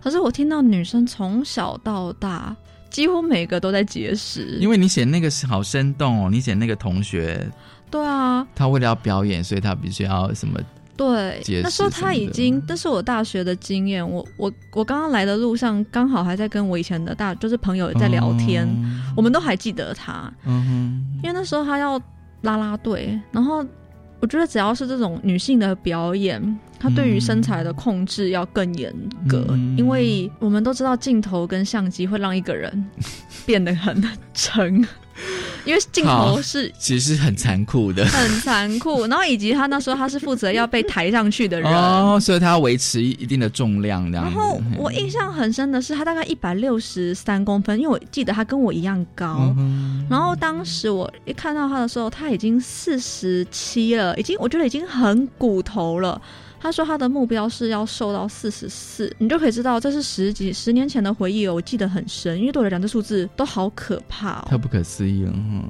可是我听到女生从小到大，几乎每个都在节食。
因为你写那个是好生动哦，你写那个同学，
对啊，
他为了要表演，所以他必须要什么
对，那时候他已经，这是我大学的经验。我我我刚刚来的路上，刚好还在跟我以前的大就是朋友在聊天，我们都还记得他，
嗯哼
因为那时候他要拉拉队，然后我觉得只要是这种女性的表演，她对于身材的控制要更严格，
嗯。
因为我们都知道镜头跟相机会让一个人变得很沉，因为镜头是
其实很残酷的
很残酷，然后以及他那时候他是负责要被抬上去的人。
哦，所以他要维持一定的重量这样。
然后我印象很深的是，他大概一百六十三公分，因为我记得他跟我一样高。
嗯
然后当时我一看到他的时候，他已经四十七了，已经我觉得已经很骨头了。他说他的目标是要瘦到四十四，你就可以知道这是十几十年前的回忆哦，我记得很深，因为对我来讲这数字都好可怕哦。
太不可思议了。嗯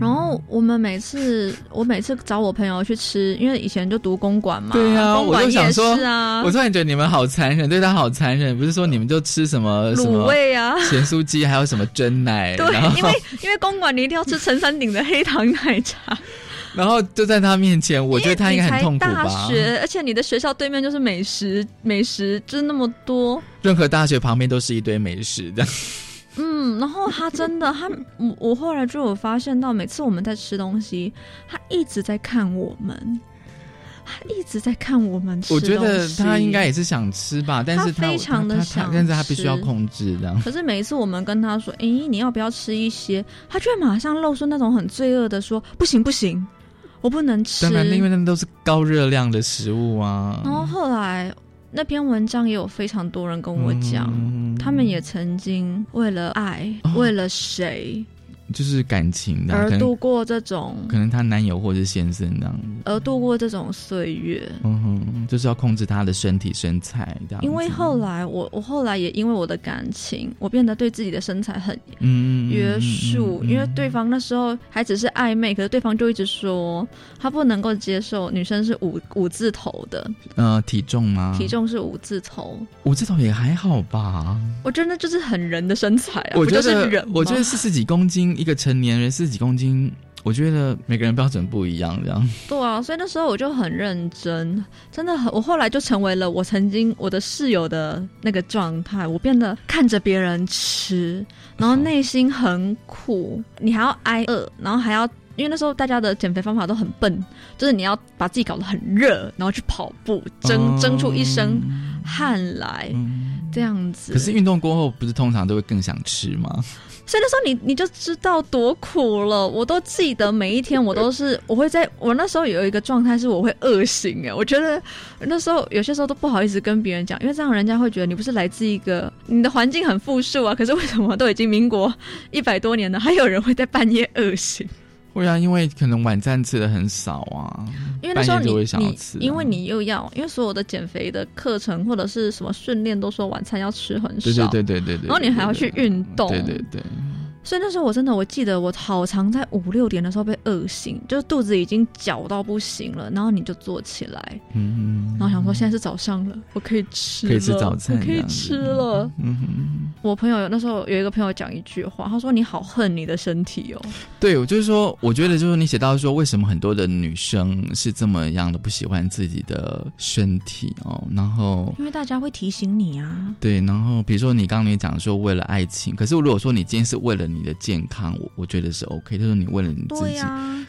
然后我们每次，我每次找我朋友去吃，因为以前就读公馆嘛，
对呀、我
公馆夜
就想说
市啊，
我突然觉得你们好残忍，对他好残忍。不是说你们就吃什么什
卤味啊，
咸酥鸡，还有什么蒸奶，
对，因为因为公馆你一定要吃陈山顶的黑糖奶茶，
然后就在他面前，我觉得他应该很痛苦
吧大。学，而且你的学校对面就是美食，美食就是那么多。
任何大学旁边都是一堆美食的。
嗯，然后他真的，他我我后来就有发现到，每次我们在吃东西，他一直在看我们，他一直在看我们吃
我觉得他应该也是想吃吧，但是
他非常的想
他但是他必须要控制这样。
可是每一次我们跟他说：“诶，你要不要吃一些？”他就会马上露出那种很罪恶的说：“不行不行，我不能吃。”
当然，因为那都是高热量的食物啊。
然后后来那篇文章也有非常多人跟我讲，
嗯
他们也曾经为了爱，为了谁
就是感情的，
而度过这种，
可能她男友或者是先生这样子。
而度过这种岁月。
嗯哼，就是要控制她的身体身材这样。
因为后来我我后来也因为我的感情，我变得对自己的身材很
嗯
约束，因为对方那时候还只是暧昧，可是对方就一直说他不能够接受女生是五五字头的，
呃体重吗？
体重是五字头，
五字头也还好吧。
我觉得就是很人的身材啊，
我觉得
人
我觉得四十几公斤一个成年人四十几公斤，我觉得每个人标准不一样这样。
对啊，所以那时候我就很认真，真的很，我后来就成为了我曾经我的室友的那个状态，我变得看着别人吃，然后内心很苦，你还要挨饿，然后还要。因为那时候大家的减肥方法都很笨，就是你要把自己搞得很热，然后去跑步，蒸、
哦
蒸出一身汗来，这样子。
可是运动过后，不是通常都会更想吃吗？
所以那时候你你就知道多苦了。我都记得每一天，我都是我会在我那时候有一个状态是我会饿醒哎，我觉得那时候有些时候都不好意思跟别人讲，因为这样人家会觉得你不是来自一个你的环境很富庶啊，可是为什么都已经民国一百多年了，还有人会在半夜饿醒？
会啊，因为可能晚餐吃的很少啊，
因为那时候你
半夜就会想要
你因为你又要因为所有的减肥的课程或者是什么训练都说晚餐要吃很
对
少，
对对对对对，
然后你还要去运动，
对对对。
所以那时候我真的，我记得我好常在五六点的时候被饿醒，就是肚子已经绞到不行了，然后你就坐起来，
嗯，
然后想说现在是早上了，我可以吃了，
可以吃早餐
我可以吃了。
嗯哼，
我朋友有那时候有一个朋友讲一句话，他说：“你好恨你的身体哦。
对，我就是说，我觉得就是你写到说，为什么很多的女生是这么样的不喜欢自己的身体哦，然后”
因为大家会提醒你啊，
对，然后比如说你刚刚也讲说为了爱情，可是如果说你今天是为了你的健康，我我觉得是 OK，他说你为了你自己。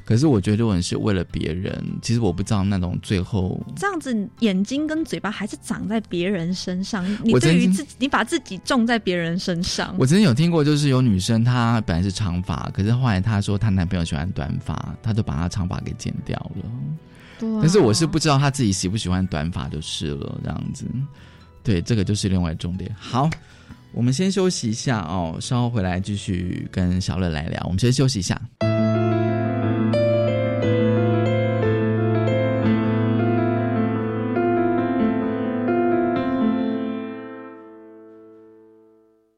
可是我觉得如果你是为了别人，其实我不知道那种最后
这样子眼睛跟嘴巴还是长在别人身上，你对于自己，你把自己种在别人身上。
我曾经有听过，就是有女生她本来是长发，可是后来她说她男朋友喜欢短发，她就把她长发给剪掉了。
对啊
但是我是不知道她自己喜不喜欢短发就是了，这样子。对，这个就是另外重点。好，我们先休息一下哦，稍后回来继续跟小乐来聊。我们先休息一下。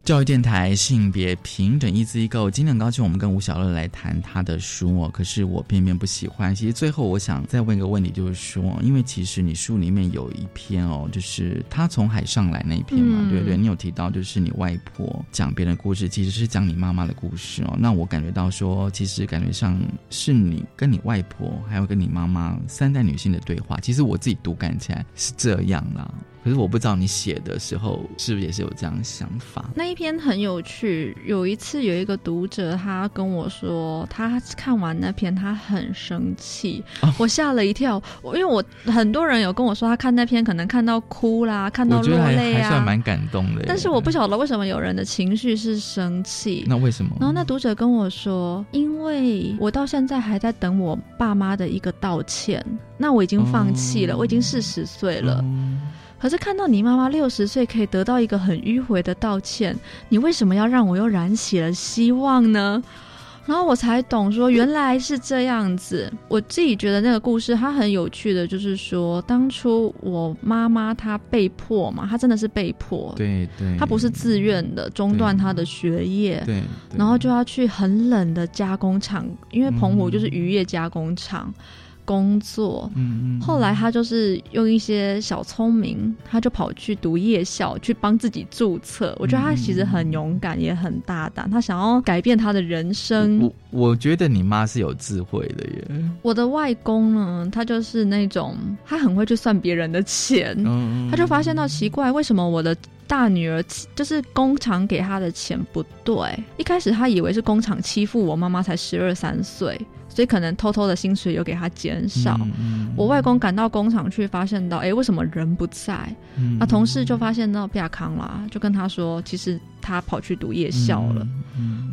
教育电台性别平等一字一构，今天很高兴我们跟吴小乐来谈他的书哦。可是我偏偏不喜欢。其实最后我想再问一个问题，就是说，因为其实你书里面有一篇哦，就是他从海上来那一篇嘛，对不对？你有提到就是你外婆讲别人的故事，其实是讲你妈妈的故事哦。那我感觉到说，其实感觉上是你跟你外婆还有跟你妈妈三代女性的对话。其实我自己读感起来是这样啦。可是我不知道你写的时候是不是也是有这样的想法。
那一篇很有趣。有一次有一个读者他跟我说，他看完那篇他很生气，我吓了一跳。因为我很多人有跟我说，他看那篇可能看到哭啦，看到落泪
啊，还算蛮感动的。
但是我不晓得为什么有人的情绪是生气。
那为什么？
然后那读者跟我说，因为我到现在还在等我爸妈的一个道歉。那我已经放弃了，我已经四十岁了。可是看到你妈妈六十岁可以得到一个很迂回的道歉，你为什么要让我又燃起了希望呢？然后我才懂说原来是这样子。我自己觉得那个故事它很有趣的，就是说当初我妈妈她被迫嘛，她真的是被迫，
对对，
她不是自愿的中断她的学业，
对，
然后就要去很冷的加工厂，因为澎湖就是渔业加工厂。工作，嗯嗯，后来他就是用一些小聪明，他就跑去读夜校，去帮自己注册。我觉得他其实很勇敢，也很大胆，他想要改变他的人生。
我我觉得你妈是有智慧的耶。
我的外公呢，他就是那种他很会去算别人的钱，他就发现到奇怪，为什么我的大女儿就是工厂给他的钱不对？一开始他以为是工厂欺负我妈妈，才十二三岁。所以可能偷偷的薪水有给他减少。我外公赶到工厂去，发现到，哎，为什么人不在？那同事就发现到比亚康啦，就跟他说，其实他跑去读夜校了。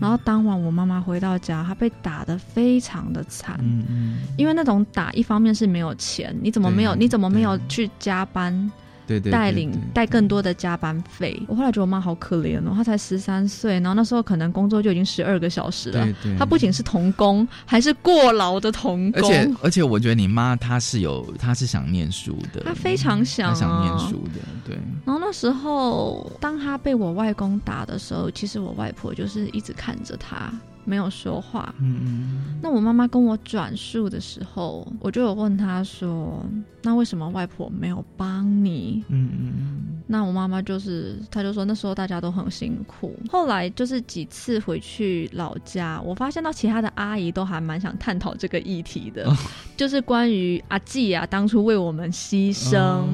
然后当晚我妈妈回到家，她被打的非常的惨。因为那种打，一方面是没有钱，你怎么没有？你怎么没有去加班？
对对，
带领带更多的加班费。我后来觉得我妈好可怜哦，她才十三岁，然后那时候可能工作就已经十二个小时了。她不仅是童工，还是过劳的童工。
而且而且，我觉得你妈她是有，她是想念书的，
她非常想
想念书的。对。
然后那时候，当她被我外公打的时候，其实我外婆就是一直看着她。没有说话。嗯嗯。那我妈妈跟我转述的时候，我就有问她说：“那为什么外婆没有帮你？”嗯嗯。那我妈妈就是，她就说那时候大家都很辛苦。后来就是几次回去老家，我发现到其他的阿姨都还蛮想探讨这个议题的，就是关于阿季啊当初为我们牺牲，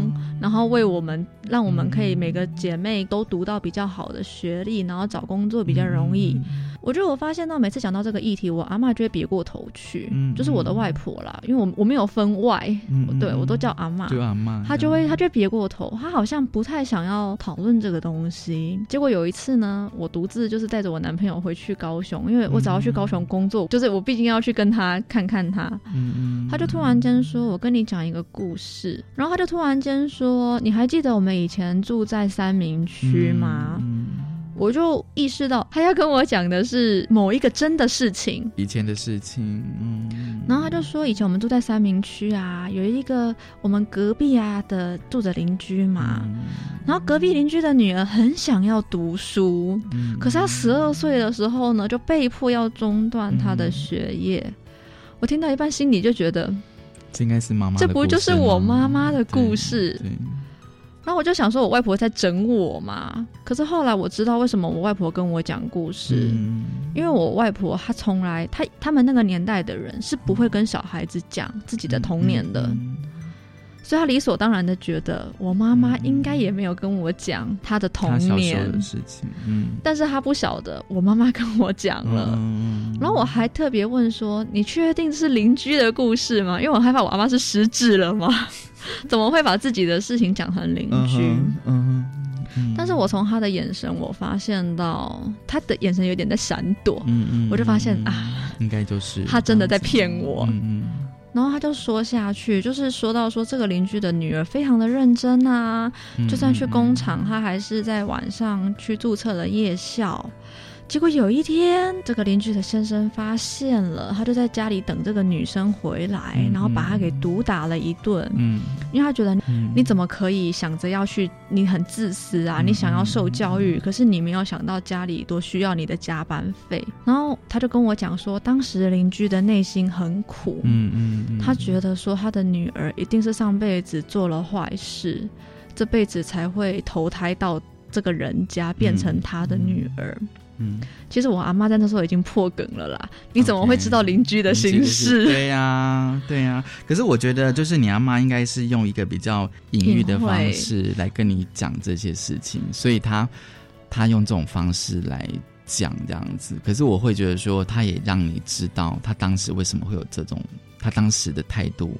然后为我们让我们可以每个姐妹都读到比较好的学历，然后找工作比较容易。我觉得我发现到每次讲到这个议题，我阿妈就会别过头去，就是我的外婆啦，因为我我没有分外，对我都叫阿。妈，
阿妈，
她就会她就别过头，她好像不太想要讨论这个东西。结果有一次呢，我独自就是带着我男朋友回去高雄，因为我只要去高雄工作，就是我毕竟要去跟他看看他，嗯嗯，他就突然间说：“我跟你讲一个故事。”然后他就突然间说：“你还记得我们以前住在三明区吗？”我就意识到他要跟我讲的是某一个真的事情，
以前的事情。
嗯，然后他就说，以前我们住在三明区啊，有一个我们隔壁啊的住着邻居嘛，然后隔壁邻居的女儿很想要读书，可是她十二岁的时候呢，就被迫要中断她的学业。我听到一半，心里就觉得，
这应该是妈妈，
这不就是我妈妈的故事？然后我就想说，我外婆在整我嘛。可是后来我知道为什么我外婆跟我讲故事，因为我外婆她从来，她他们那个年代的人是不会跟小孩子讲自己的童年的，所以他理所当然的觉得我妈妈应该也没有跟我讲她的童年
的事情。嗯，
但是他不晓得我妈妈跟我讲了。然后我还特别问说：“你确定是邻居的故事吗？”因为我害怕我阿妈是失智了吗？怎么会把自己的事情讲成邻居？嗯但是我从他的眼神，我发现到他的眼神有点在闪躲。嗯嗯，我就发现啊，
应该就是
他真的在骗我。嗯嗯，然后他就说下去，就是说到说这个邻居的女儿非常的认真啊，就算去工厂，她还是在晚上去注册了夜校。结果有一天，这个邻居的先生发现了，他就在家里等这个女生回来，
嗯
然后把她给毒打了一顿。
嗯
因为他觉得
嗯
你怎么可以想着要去，你很自私啊，
嗯
你想要受教育，可是你没有想到家里多需要你的加班费。然后他就跟我讲说，当时邻居的内心很苦，
嗯嗯嗯，
他觉得说他的女儿一定是上辈子做了坏事，这辈子才会投胎到这个人家变成他的女儿。
嗯，
其实我阿妈在那时候已经破梗了啦，你怎么会知道邻居的心事？
对呀、对呀、可是我觉得，就是你阿妈应该是用一个比较隐喻的方式来跟你讲这些事情，所以她她用这种方式来讲这样子。可是我会觉得说，她也让你知道她当时为什么会有这种，她当时的态度，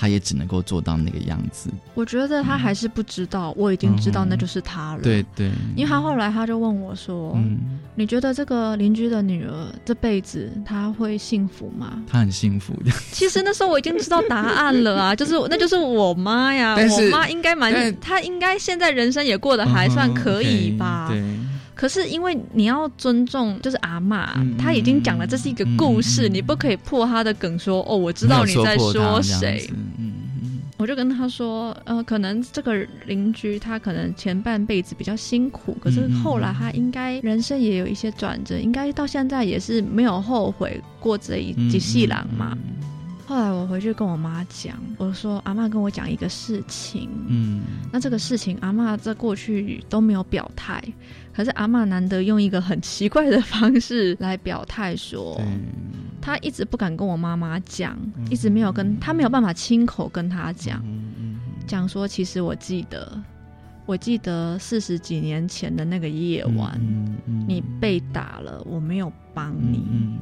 她也只能够做到那个样子。
我觉得他还是不知道，我已经知道那就是他了。
对对，
因为他后来他就问我说：“
嗯，
你觉得这个邻居的女儿这辈子她会幸福吗
她很幸福的。”
其实那时候我已经知道答案了啊，就是那就是我妈呀，我妈应该蛮
但，
她应该现在人生也过得还算可以吧。
嗯对。
可是因为你要尊重，就是阿嬷，
嗯
她已经讲了这是一个故事，你不可以破她的梗说哦，我知道你在说谁。
嗯
我就跟他说，呃，可能这个邻居他可能前半辈子比较辛苦，可是后来他应该人生也有一些转折，应该到现在也是没有后悔过这一
嗯
几细郎嘛。后来我回去跟我妈讲，我说阿妈跟我讲一个事情，
嗯，
那这个事情阿妈在过去都没有表态，可是阿妈难得用一个很奇怪的方式来表态说。她一直不敢跟我妈妈讲，一直没有跟她没有办法亲口跟她讲，讲说其实我记得，我记得四十几年前的那个夜晚，你被打了，我没有帮你。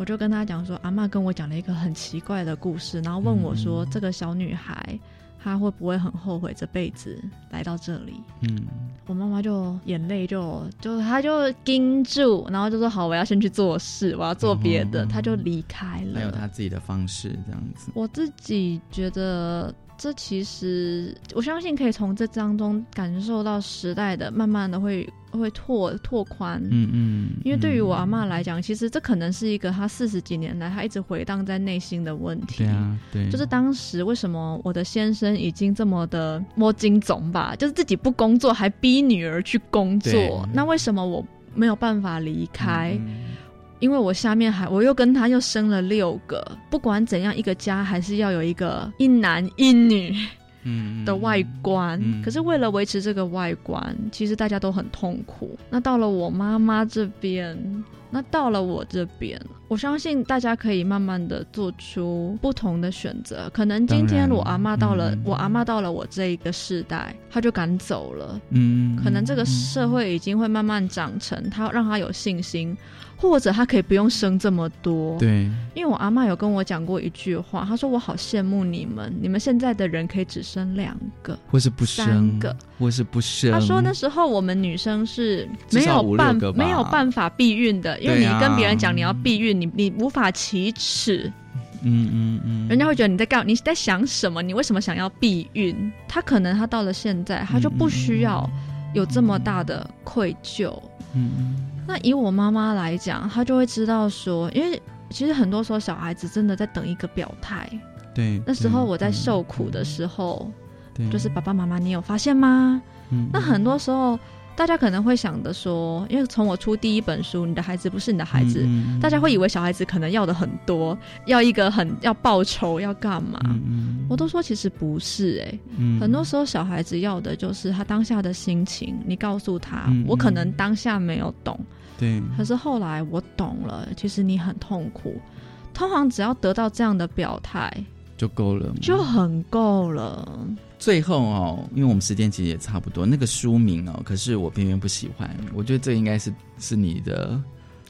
我就跟他讲说，阿妈跟我讲了一个很奇怪的故事，然后问我说，这个小女孩她会不会很后悔这辈子来到这里？
嗯，
我妈妈就眼泪就就她就盯住，然后就说好，我要先去做事，我要做别的，她就离开了。
还有她自己的方式这样子。
我自己觉得。这其实，我相信可以从这当中感受到时代的慢慢的会会拓拓宽，
嗯嗯，
因为对于我阿妈来讲，其实这可能是一个她四十几年来她一直回荡在内心的问题。
对啊，对，
就是当时为什么我的先生已经这么的摸金总吧，就是自己不工作还逼女儿去工作，那为什么我没有办法离开？
嗯
因为我下面还我又跟他又生了六个，不管怎样，一个家还是要有一个一男一女的外观。
嗯、
可是为了维持这个外观，其实大家都很痛苦。那到了我妈妈这边，那到了我这边，我相信大家可以慢慢的做出不同的选择。可能今天我阿妈到了，嗯、我阿妈到了我这一个世代，她就敢走了。
嗯，
可能这个社会已经会慢慢长成，她让她有信心。或者他可以不用生这么多，
对，
因为我阿妈有跟我讲过一句话，她说我好羡慕你们，你们现在的人可以只生两个，
或是不生，
三个，
或是不生。
她说那时候我们女生是没有办没有办法避孕的，因为你跟别人讲你要避孕，你你无法启齿。
嗯嗯嗯，
人家会觉得你在干，你在想什么？你为什么想要避孕？他可能他到了现在，他就不需要有这么大的愧疚。
嗯嗯。
那以我妈妈来讲，她就会知道说，因为其实很多时候小孩子真的在等一个表态。
对，
那时候我在受苦的时候，
对，
就是爸爸妈妈，你有发现吗？
嗯，
那很多时候大家可能会想的说，因为从我出第一本书，你的孩子不是你的孩子，
嗯、
大家会以为小孩子可能要的很多，要一个很要报仇，要干嘛？
嗯、
我都说其实不是、欸，哎、
嗯，
很多时候小孩子要的就是他当下的心情，你告诉他，
嗯、
我可能当下没有懂。
对，
可是后来我懂了，其实你很痛苦。通常只要得到这样的表态
就够了，
就很够了。
最后哦，因为我们时间其实也差不多，那个书名哦，可是我偏偏不喜欢。我觉得这应该是是你的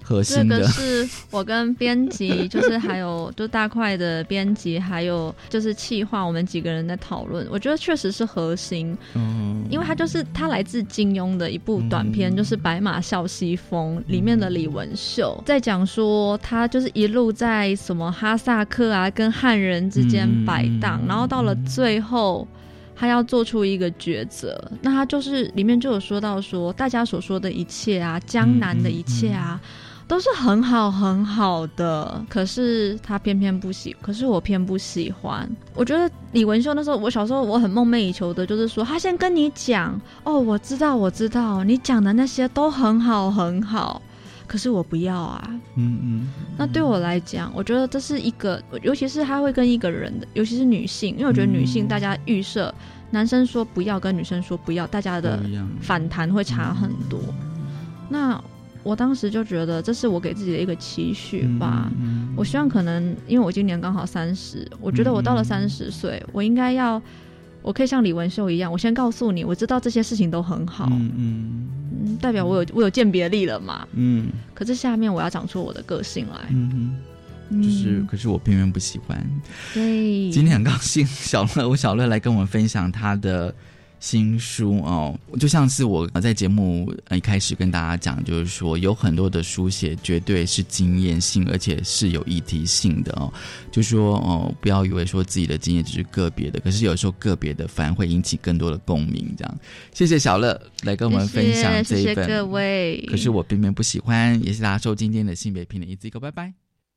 核心的。
这个是我跟编辑，就是还有就大块的编辑，还有就是企划，我们几个人在讨论。我觉得确实是核心，
嗯，
因为它就是它来自金庸的一部短片，
嗯、
就是《白马啸西风》里面的李文秀，在讲说他就是一路在什么哈萨克啊跟汉人之间摆荡，
嗯、
然后到了最后。他要做出一个抉择。那他就是里面就有说到说，大家所说的一切啊，江南的一切啊。都是很好很好的，可是他偏偏不喜，可是我偏不喜欢。我觉得李文秀那时候，我小时候我很梦寐以求的，就是说他先跟你讲，哦，我知道我知道，你讲的那些都很好很好，可是我不要啊。嗯嗯。那对我来讲，我觉得这是一个，尤其是他会跟一个人的，尤其是女性，因为我觉得女性大家预设，男生说不要跟女生说不要，大家的反弹会差很多。那。我当时就觉得这是我给自己的一个期许吧。我希望可能因为我今年刚好三十，我觉得我到了三十岁，我应该要，我可以像李文秀一样，我先告诉你，我知道这些事情都很好，嗯嗯，代表我有我有鉴别力了嘛，嗯。可是下面我要长出我的个性来，嗯
就是，可是我偏偏不喜欢。
对，
今天很高兴，小乐，我小乐来跟我们分享他的。新书哦，就像是我在节目一开始跟大家讲，就是说有很多的书写绝对是经验性，而且是有议题性的哦。就说哦，不要以为说自己的经验只是个别的，可是有时候个别的反而会引起更多的共鸣。这样，谢谢小乐来跟我们分享这一
本。各位，
可是我偏偏不喜欢。也是大家收今天的性别平等一字一个，拜拜。